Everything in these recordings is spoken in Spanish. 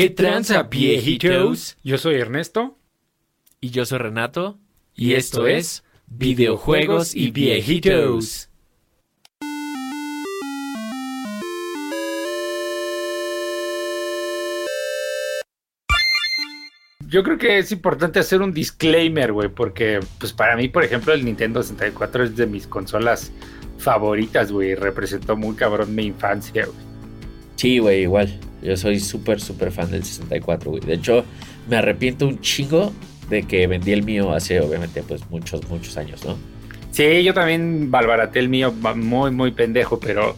¿Qué tranza, viejitos? Yo soy Ernesto. Y yo soy Renato. Y esto es Videojuegos y Viejitos. Yo creo que es importante hacer un disclaimer, güey, porque pues para mí, por ejemplo, el Nintendo 64 es de mis consolas favoritas, güey. Representó muy cabrón mi infancia, güey. Sí, güey, igual. Yo soy súper, súper fan del 64, güey. De hecho, me arrepiento un chingo de que vendí el mío hace, obviamente, pues muchos, muchos años, ¿no? Sí, yo también balbaraté el mío muy, muy pendejo, pero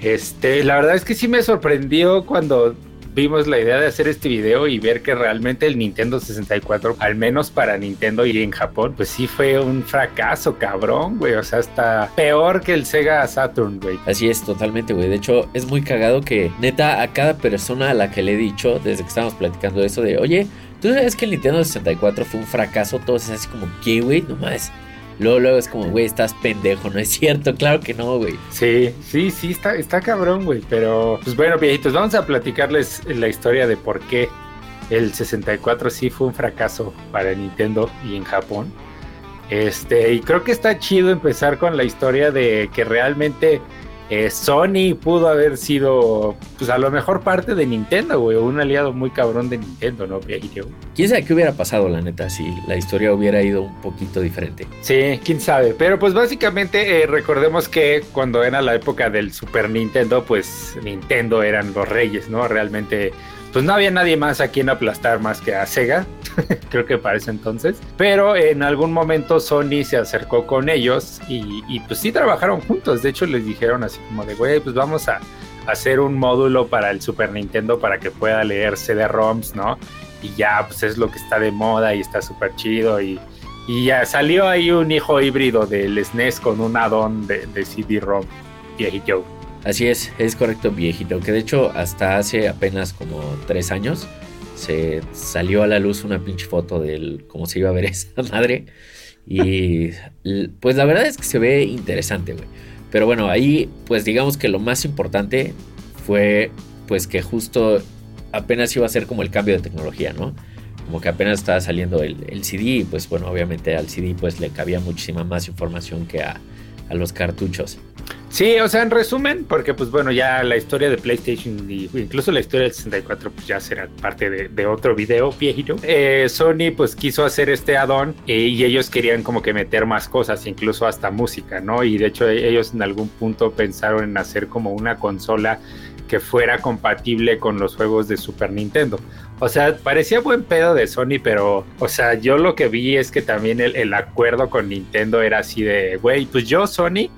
este, la verdad es que sí me sorprendió cuando vimos la idea de hacer este video y ver que realmente el Nintendo 64, al menos para Nintendo y en Japón, pues sí fue un fracaso, cabrón, güey. O sea, está peor que el Sega Saturn, güey. Así es, totalmente, güey. De hecho, es muy cagado que, neta, a cada persona a la que le he dicho, desde que estábamos platicando eso de, oye, ¿tú sabes que el Nintendo 64 fue un fracaso? Todos es así como, ¿qué, güey? Nomás Luego, es como, güey, estás pendejo, ¿no es cierto? Claro que no, güey. Sí, sí, sí, está, está cabrón, güey. Pero, pues bueno, viejitos, vamos a platicarles la historia de por qué el 64 sí fue un fracaso para Nintendo y en Japón. Este, y creo que está chido empezar con la historia de que realmente eh, Sony pudo haber sido, pues a lo mejor parte de Nintendo, güey, un aliado muy cabrón de Nintendo, ¿no? ¿Quién sabe qué hubiera pasado, la neta, si la historia hubiera ido un poquito diferente? Sí, quién sabe. Pero pues básicamente eh, recordemos que cuando era la época del Super Nintendo, pues Nintendo eran los reyes, ¿no? Realmente pues no había nadie más a quien aplastar más que a Sega, creo que para entonces. Pero en algún momento Sony se acercó con ellos y, pues sí trabajaron juntos. De hecho les dijeron así como de, güey, pues vamos a hacer un módulo para el Super Nintendo para que pueda leer CD-ROMs, ¿no? Y ya, pues es lo que está de moda y está súper chido y, ya salió ahí un hijo híbrido del SNES con un add-on de, CD-ROM viejito. Así es, es correcto, viejito. Que de hecho, hasta hace apenas como tres años se salió a la luz una pinche foto de cómo se iba a ver esa madre. Y pues la verdad es que se ve interesante, güey. Pero bueno, ahí pues digamos que lo más importante fue pues que justo apenas iba a ser como el cambio de tecnología, ¿no? Como que apenas estaba saliendo el, el CD y pues bueno, obviamente al CD pues le cabía muchísima más información que a, a los cartuchos. Sí, o sea, en resumen, porque pues bueno, ya la historia de PlayStation y incluso la historia del 64 pues ya será parte de, otro video viejito. Eh, Sony pues quiso hacer este add-on eh, y ellos querían como que meter más cosas, incluso hasta música, ¿no? Y de hecho ellos en algún punto pensaron en hacer como una consola que fuera compatible con los juegos de Super Nintendo. O sea, parecía buen pedo de Sony, pero, o sea, yo lo que vi es que también el, acuerdo con Nintendo era así de, güey, pues yo, Sony,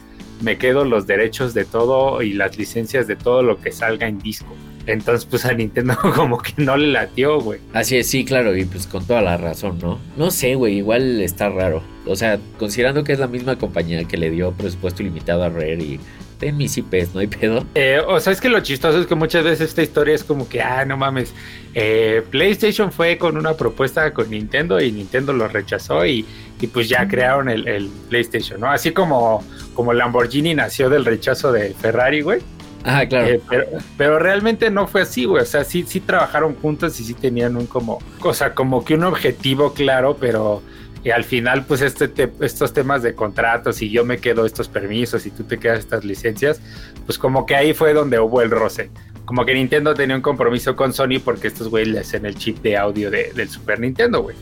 me quedo los derechos de todo y las licencias de todo lo que salga en disco. Entonces, pues a Nintendo como que no le latió, güey. Así es, sí, claro, y pues con toda la razón, ¿no? No sé, güey, igual está raro. O sea, considerando que es la misma compañía que le dio presupuesto ilimitado a Rare y ten mis IPs, no hay pedo. Eh, o sea, es que lo chistoso es que muchas veces esta historia es como que, ah, no mames, eh, PlayStation fue con una propuesta con Nintendo y Nintendo lo rechazó y, y pues ya crearon el, el, PlayStation, ¿no? Así como, como Lamborghini nació del rechazo de Ferrari, güey. Ah, claro. Eh, pero, pero, realmente no fue así, güey. O sea, sí, sí trabajaron juntos y sí tenían un como, o sea, como que un objetivo claro, pero y al final, pues este estos temas de contratos y yo me quedo estos permisos y tú te quedas estas licencias, pues como que ahí fue donde hubo el roce. Como que Nintendo tenía un compromiso con Sony porque estos güeyes le hacen el chip de audio del Super Nintendo, güey.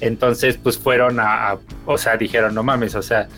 Entonces, pues fueron a, o sea, dijeron, no mames, o sea,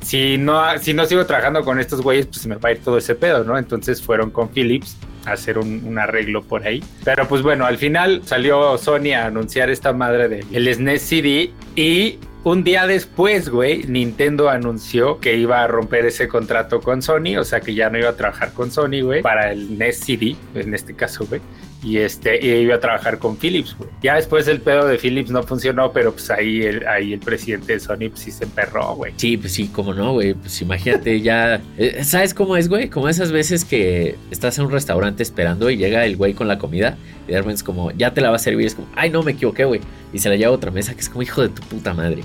si no, si no sigo trabajando con estos güeyes, pues me va a ir todo ese pedo, ¿no? Entonces fueron con Philips a hacer un, arreglo por ahí. Pero pues bueno, al final salió Sony a anunciar esta madre del SNES CD y un día después, güey, Nintendo anunció que iba a romper ese contrato con Sony, o sea que ya no iba a trabajar con Sony, güey, para el NES CD, en este caso, güey y este iba a trabajar con Philips, güey. Ya después el pedo de Philips no funcionó, pero pues ahí el, ahí el presidente de Sony pues sí se emperró, güey. Sí, pues sí, cómo no, güey. Pues imagínate ya. Eh, ¿Sabes cómo es, güey? Como esas veces que estás en un restaurante esperando y llega el güey con la comida y de repente es como, ya te la va a servir. Es como, ay, no, me equivoqué, güey. Y se la lleva a otra mesa que es como, hijo de tu puta madre.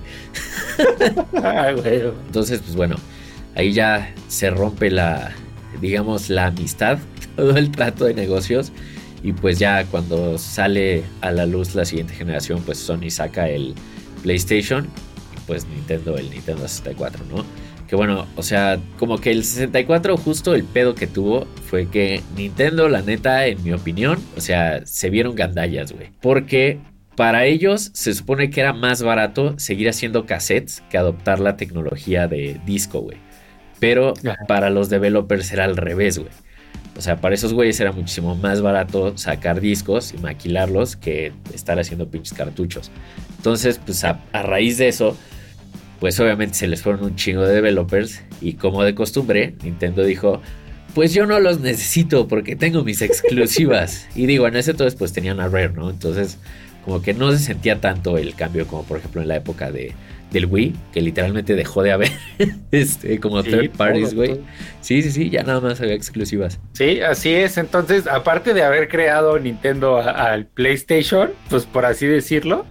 ay, güey. Entonces, pues bueno, ahí ya se rompe la, digamos, la amistad, todo el trato de negocios. Y pues ya cuando sale a la luz la siguiente generación, pues Sony saca el PlayStation y pues Nintendo el Nintendo 64, ¿no? Que bueno, o sea, como que el 64 justo el pedo que tuvo fue que Nintendo, la neta, en mi opinión, o sea, se vieron gandallas, güey. Porque para ellos se supone que era más barato seguir haciendo cassettes que adoptar la tecnología de disco, güey. Pero para los developers era al revés, güey. O sea, para esos güeyes era muchísimo más barato sacar discos y maquilarlos que estar haciendo pinches cartuchos. Entonces, pues a, raíz de eso, pues obviamente se les fueron un chingo de developers y como de costumbre, Nintendo dijo, pues yo no los necesito porque tengo mis exclusivas. y digo, en ese entonces pues tenían a Rare, ¿no? Entonces como que no se sentía tanto el cambio como por ejemplo en la época de, del Wii, que literalmente dejó de haber este, como third parties, güey. Sí, sí, sí, ya nada más había exclusivas. Sí, así es. Entonces, aparte de haber creado Nintendo al PlayStation, pues por así decirlo,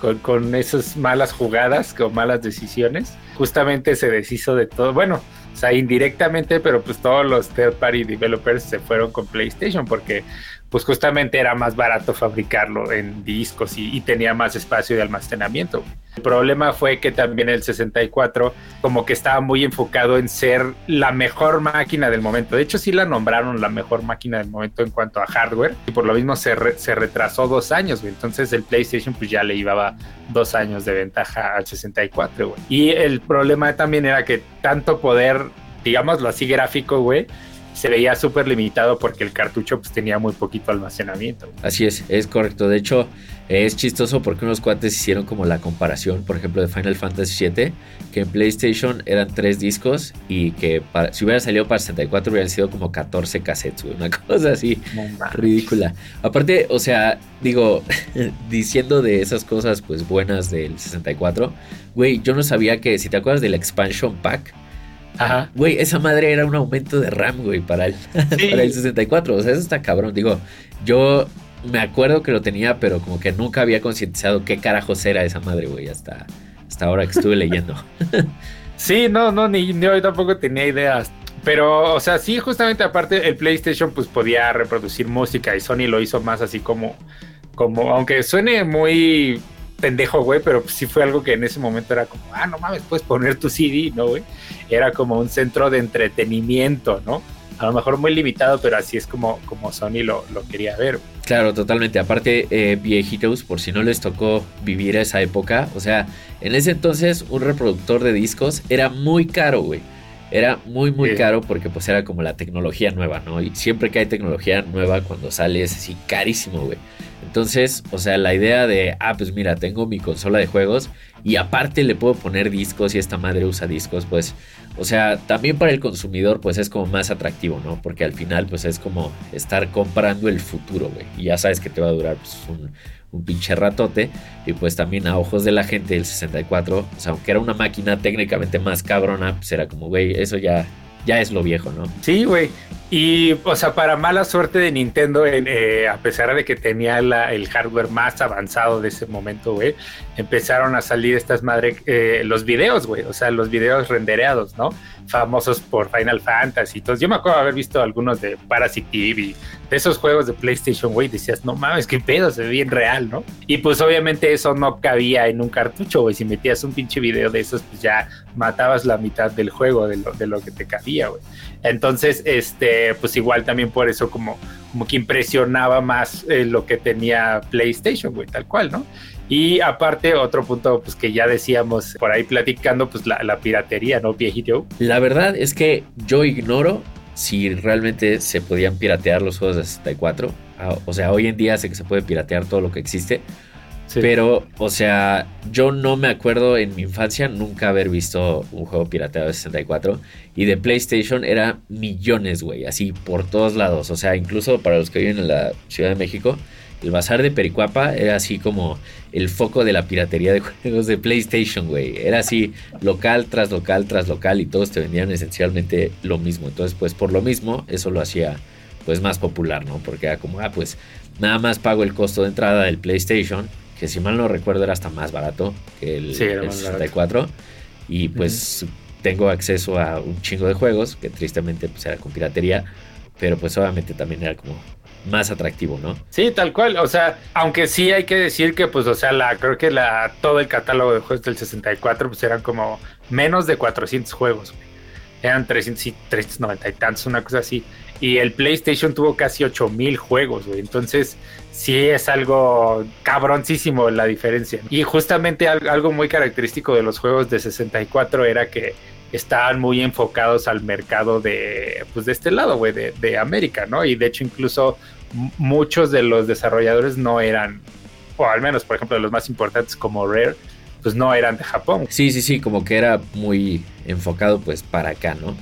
con, con esas malas jugadas, con malas decisiones, justamente se deshizo de todo. Bueno, o sea, indirectamente, pero pues todos los third party developers se fueron con PlayStation porque pues justamente era más barato fabricarlo en discos y, tenía más espacio de almacenamiento. El problema fue que también el 64 como que estaba muy enfocado en ser la mejor máquina del momento. De hecho sí la nombraron la mejor máquina del momento en cuanto a hardware y por lo mismo se, se retrasó dos años. Entonces el PlayStation pues ya le llevaba dos años de ventaja al 64. Y el problema también era que tanto poder, digámoslo así gráfico, güey, se veía súper limitado porque el cartucho pues tenía muy poquito almacenamiento. Así es, es correcto. De hecho, es chistoso porque unos cuates hicieron como la comparación, por ejemplo, de Final Fantasy VII, que en PlayStation eran tres discos y que si hubiera salido para 64 hubieran sido como 14 cassettes, una cosa así ridícula. Aparte, o sea, digo, diciendo de esas cosas pues buenas del 64, güey, yo no sabía que si te acuerdas del expansion pack, Ajá. Güey, esa madre era un aumento de RAM, güey, para el, para el 64. O sea, eso está cabrón. Digo, yo me acuerdo que lo tenía, pero como que nunca había concientizado qué carajos era esa madre, güey, hasta, hasta ahora que estuve leyendo. sí, no, no, ni, yo tampoco tenía ideas. Pero, o sea, sí, justamente aparte, el PlayStation pues podía reproducir música y Sony lo hizo más así como, como, aunque suene muy pendejo, güey, pero sí fue algo que en ese momento era como, ah, no mames, puedes poner tu CD, ¿no, güey? Era como un centro de entretenimiento, ¿no? A lo mejor muy limitado, pero así es como, como Sony lo, lo quería ver. Claro, totalmente. Aparte, eh, viejitos, por si no les tocó vivir esa época, o sea, en ese entonces un reproductor de discos era muy caro, güey. Era muy, muy caro porque pues era como la tecnología nueva, ¿no? Y siempre que hay tecnología nueva, cuando sale es así carísimo, güey. Entonces, o sea, la idea de, ah, pues mira, tengo mi consola de juegos y aparte le puedo poner discos y esta madre usa discos, pues, o sea, también para el consumidor, pues es como más atractivo, ¿no? Porque al final, pues es como estar comprando el futuro, güey. Y ya sabes que te va a durar pues, un, un pinche ratote. Y pues también a ojos de la gente del 64, o sea, aunque era una máquina técnicamente más cabrona, pues era como, güey, eso ya, ya es lo viejo, ¿no? Sí, güey. Y, o sea, para mala suerte de Nintendo, eh, a pesar de que tenía el hardware más avanzado de ese momento, güey, empezaron a salir estas madres, eh, los videos, güey, o sea, los videos rendereados, ¿no? Famosos por Final Fantasy. Entonces, yo me acuerdo de haber visto algunos de Parasite TV, de esos juegos de PlayStation, güey, decías, no mames, qué pedo, se ve bien real, ¿no? Y pues obviamente eso no cabía en un cartucho, güey. Si metías un pinche video de esos, pues ya matabas la mitad del juego de lo, de lo que te cabía, güey. Entonces, este, pues igual también por eso como, como que impresionaba más eh, lo que tenía PlayStation, güey, tal cual, ¿no? Y aparte, otro punto, pues que ya decíamos por ahí platicando, pues la, la piratería, ¿no, viejito? La verdad es que yo ignoro si realmente se podían piratear los juegos de 64. Ah, o sea, hoy en día sé que se puede piratear todo lo que existe. Pero, o sea, yo no me acuerdo en mi infancia nunca haber visto un juego pirateado de 64. Y de PlayStation era millones, güey, así por todos lados. O sea, incluso para los que viven en la Ciudad de México, el bazar de Pericuapa era así como el foco de la piratería de juegos de PlayStation, güey. Era así local tras local tras local y todos te vendían esencialmente lo mismo. Entonces, pues por lo mismo, eso lo hacía pues más popular, ¿no? Porque era como, ah, pues nada más pago el costo de entrada del PlayStation que si mal no recuerdo era hasta más barato que el, 64. Y pues tengo acceso a un chingo de juegos, que tristemente pues era con piratería, pero pues obviamente también era como más atractivo, ¿no? Sí, tal cual. O sea, aunque sí hay que decir que, pues, o sea, la, creo que la, todo el catálogo de juegos del 64, pues eran como menos de 400 juegos, Eran 300 y 390 y tantos, una cosa así. Y el PlayStation tuvo casi 8000 juegos, güey. Entonces, sí es algo cabroncísimo la diferencia. Y justamente algo muy característico de los juegos de 64 era que estaban muy enfocados al mercado de, pues de este lado, güey, de, de América, ¿no? Y de hecho, incluso muchos de los desarrolladores no eran, o al menos, por ejemplo, los más importantes como Rare, pues no eran de Japón. Sí, sí, sí, como que era muy enfocado pues para acá, ¿no?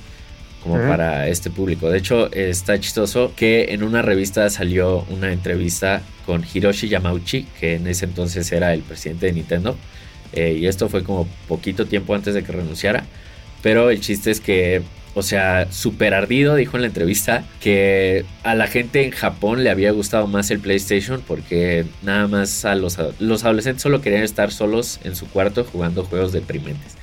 Como para este público. De hecho, está chistoso que en una revista salió una entrevista con Hiroshi Yamauchi, que en ese entonces era el presidente de Nintendo. Eh, y esto fue como poquito tiempo antes de que renunciara. Pero el chiste es que o sea, súper ardido, dijo en la entrevista que a la gente en Japón le había gustado más el PlayStation porque nada más a los, los adolescentes solo querían estar solos en su cuarto jugando juegos deprimentes.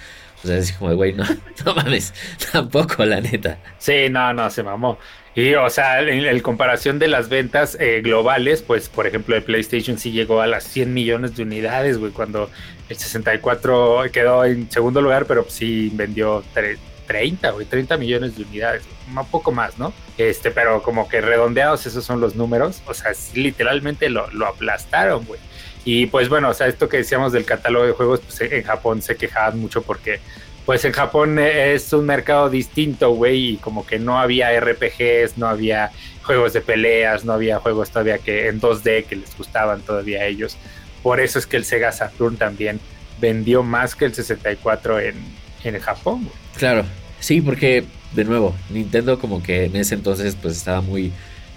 O sea, es como, güey, no, no mames, tampoco, la neta. Sí, no, no, se mamó. Y, o sea, en, comparación de las ventas eh, globales, pues, por ejemplo, el PlayStation sí llegó a las 100 millones de unidades, güey, cuando el 64 quedó en segundo lugar, pero sí vendió 3, 30, güey, 30 millones de unidades, un poco más, ¿no? Este, pero como que redondeados esos son los números, o sea, literalmente lo aplastaron, güey. Y pues bueno, o sea, esto que decíamos del catálogo de juegos, pues en Japón se quejaban mucho porque pues en Japón es un mercado distinto, güey, y como que no había RPGs, no había juegos de peleas, no había juegos todavía que en 2D que les gustaban todavía a ellos. Por eso es que el Sega Saturn también vendió más que el 64 en, en Japón, güey. Claro, Sí, porque, de nuevo, Nintendo como que en ese entonces pues estaba muy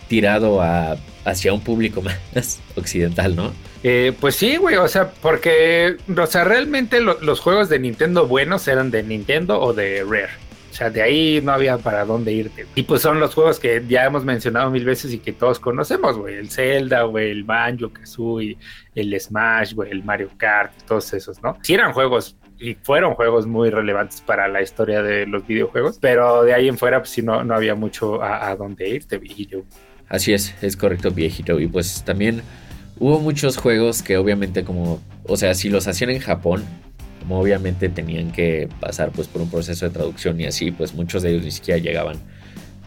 tirado a, hacia un público más occidental, ¿no? Eh, pues sí, güey, o sea, porque, o sea, realmente los juegos de Nintendo buenos eran de Nintendo o de Rare. O sea, de ahí no había para dónde irte. Y pues son los juegos que ya hemos mencionado mil veces y que todos conocemos, güey. El Zelda, güey, el Banjo, Kazooie, el Smash, güey, el Mario Kart, todos esos, ¿no? Sí eran juegos y fueron juegos muy relevantes para la historia de los videojuegos, pero de ahí en fuera, pues sí, no, no había mucho a, dónde irte, viejito. Así es, es correcto, viejito. Y pues también hubo muchos juegos que obviamente como, o sea, si los hacían en Japón, como obviamente tenían que pasar pues por un proceso de traducción y así, pues muchos de ellos ni siquiera llegaban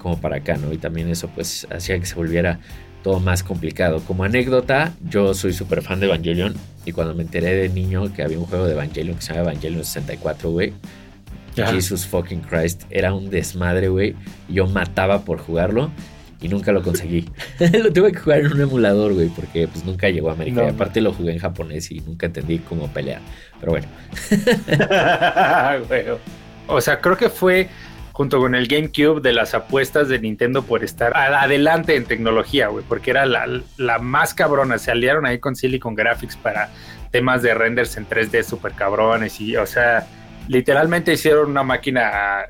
como para acá, ¿no? Y también eso pues hacía que se volviera todo más complicado. Como anécdota, yo soy súper fan de Evangelion y cuando me enteré de niño que había un juego de Evangelion que se llama Evangelion 64, güey, Jesus fucking Christ, era un desmadre, güey. Yo mataba por jugarlo y nunca lo conseguí. lo tuve que jugar en un emulador, güey, porque pues nunca llegó a América. y aparte lo jugué en japonés y nunca entendí cómo pelear. Pero bueno. o sea, creo que fue junto con el GameCube de las apuestas de Nintendo por estar adelante en tecnología, güey, porque era la, más cabrona. Se aliaron ahí con Silicon Graphics para temas de renders en 3D super cabrones y, o sea, literalmente hicieron una máquina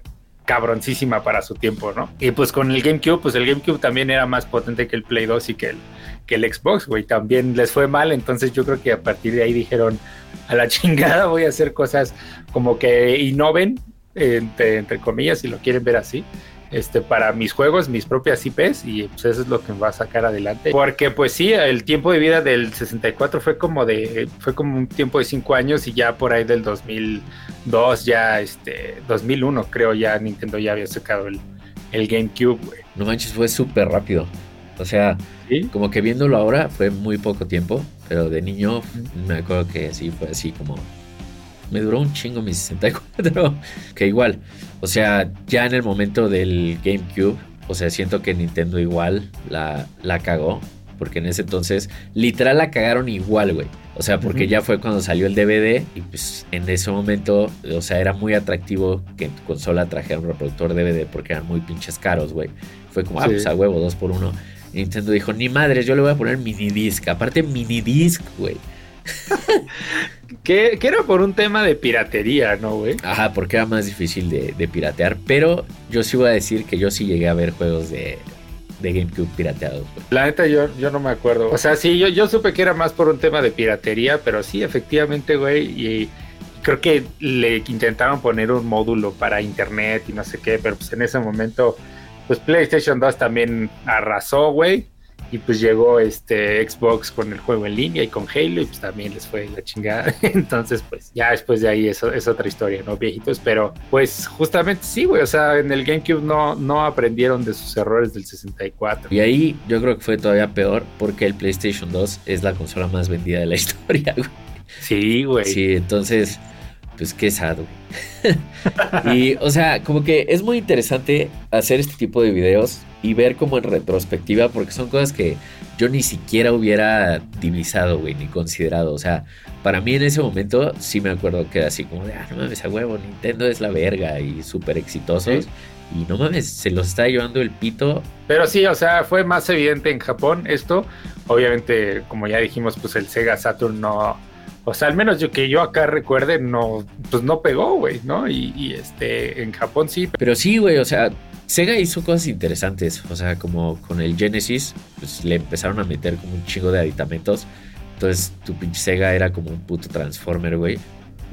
cabroncísima para su tiempo, ¿no? Y pues con el GameCube, pues el GameCube también era más potente que el Play 2 y que el, que el Xbox, güey. También les fue mal, entonces yo creo que a partir de ahí dijeron, a la chingada voy a hacer cosas como que innoven entre, comillas, si lo quieren ver así, este, para mis juegos, mis propias IPs, y pues eso es lo que me va a sacar adelante. Porque pues sí, el tiempo de vida del 64 fue como de, fue como un tiempo de 5 años y ya por ahí del 2002, ya este, 2001 creo ya Nintendo ya había sacado el, el GameCube, güey. No manches, fue súper rápido. O sea, como que viéndolo ahora fue muy poco tiempo, pero de niño me acuerdo que sí fue así como me duró un chingo mi 64. que igual, o sea, ya en el momento del GameCube, o sea, siento que Nintendo igual la, la cagó. Porque en ese entonces, literal la cagaron igual, güey. O sea, porque ya fue cuando salió el DVD y pues en ese momento, o sea, era muy atractivo que en tu consola trajera un reproductor DVD porque eran muy pinches caros, güey. Fue como, ah, pues a huevo, dos por uno. Nintendo dijo, ni madres, yo le voy a poner mini disc. Aparte, mini disc, güey. que, era por un tema de piratería, ¿no, güey? Ajá, porque era más difícil de, piratear. Pero yo sí voy a decir que yo sí llegué a ver juegos de, GameCube pirateados. La neta, yo, yo no me acuerdo. O sea, sí, yo, yo supe que era más por un tema de piratería, pero sí, efectivamente, güey. Y creo que le intentaron poner un módulo para internet y no sé qué, pero pues en ese momento, pues PlayStation 2 también arrasó, güey. Y pues llegó este Xbox con el juego en línea y con Halo y pues también les fue la chingada. Entonces pues ya después de ahí eso es otra historia, ¿no? Viejitos, pero pues justamente sí, güey, o sea, en el GameCube no, no aprendieron de sus errores del 64. Y ahí yo creo que fue todavía peor porque el PlayStation 2 es la consola más vendida de la historia, güey. Sí, güey. Sí, entonces pues qué sad, y, o sea, como que es muy interesante hacer este tipo de videos y ver como en retrospectiva, porque son cosas que yo ni siquiera hubiera divisado, güey, ni considerado. O sea, para mí en ese momento sí me acuerdo que era así como de, ah, no mames, a huevo, Nintendo es la verga y súper exitosos. Y no mames, se los está llevando el pito. Pero sí, o sea, fue más evidente en Japón esto. Obviamente, como ya dijimos, pues el Sega Saturn no, o sea, al menos yo que yo acá recuerde, no, pues no pegó, güey, ¿no? Y, este, en Japón sí. Pero sí, güey, o sea, Sega hizo cosas interesantes. O sea, como con el Genesis, pues le empezaron a meter como un chingo de aditamentos. Entonces, tu pinche Sega era como un puto Transformer, güey.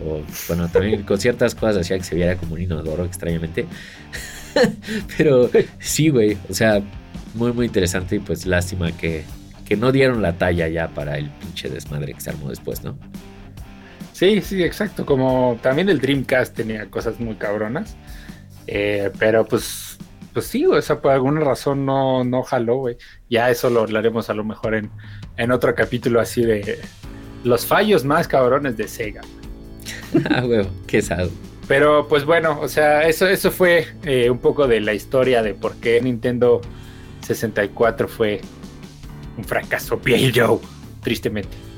O, bueno, también con ciertas cosas hacía que se viera como un inodoro, extrañamente. Pero sí, güey, o sea, muy, muy interesante y pues lástima que, que no dieron la talla ya para el pinche desmadre que se armó después, ¿no? Sí, sí, exacto. Como también el Dreamcast tenía cosas muy cabronas. Eh, pero pues, pues sí, o sea, por alguna razón no, no jaló, güey. Ya eso lo hablaremos a lo mejor en, en otro capítulo así de los fallos más cabrones de Sega. ah, güey, qué sado. Pero pues bueno, o sea, eso, eso fue eh, un poco de la historia de por qué Nintendo 64 fue un fracaso viejo, tristemente.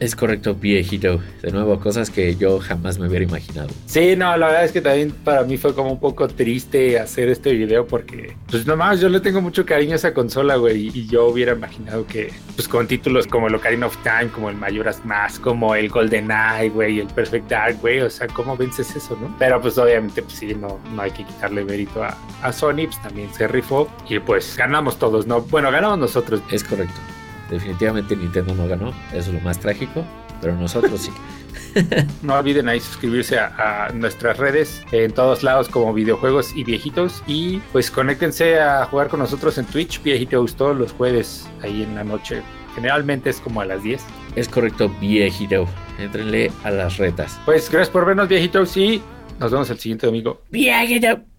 Es correcto, viejito. De nuevo, cosas que yo jamás me hubiera imaginado. Sí, no, la verdad es que también para mí fue como un poco triste hacer este video porque, pues nomás, yo le tengo mucho cariño a esa consola, güey. Y yo hubiera imaginado que, pues con títulos como el Ocarina of Time, como el Majora's Mask, como el Golden Eye, güey, el Perfect Dark, güey. O sea, ¿cómo vences eso, no? Pero pues obviamente, pues sí, no, no hay que quitarle mérito a, a Sony, pues también se rifó. Y pues ganamos todos, ¿no? Bueno, ganamos nosotros. Es correcto. Definitivamente Nintendo no ganó, eso es lo más trágico, pero nosotros sí. no olviden ahí suscribirse a, nuestras redes en todos lados como videojuegos y viejitos y pues conéctense a jugar con nosotros en Twitch viejitos todos los jueves ahí en la noche. Generalmente es como a las 10. Es correcto, viejito. Entrenle a las retas. Pues gracias por vernos viejitos y nos vemos el siguiente domingo. Viejito.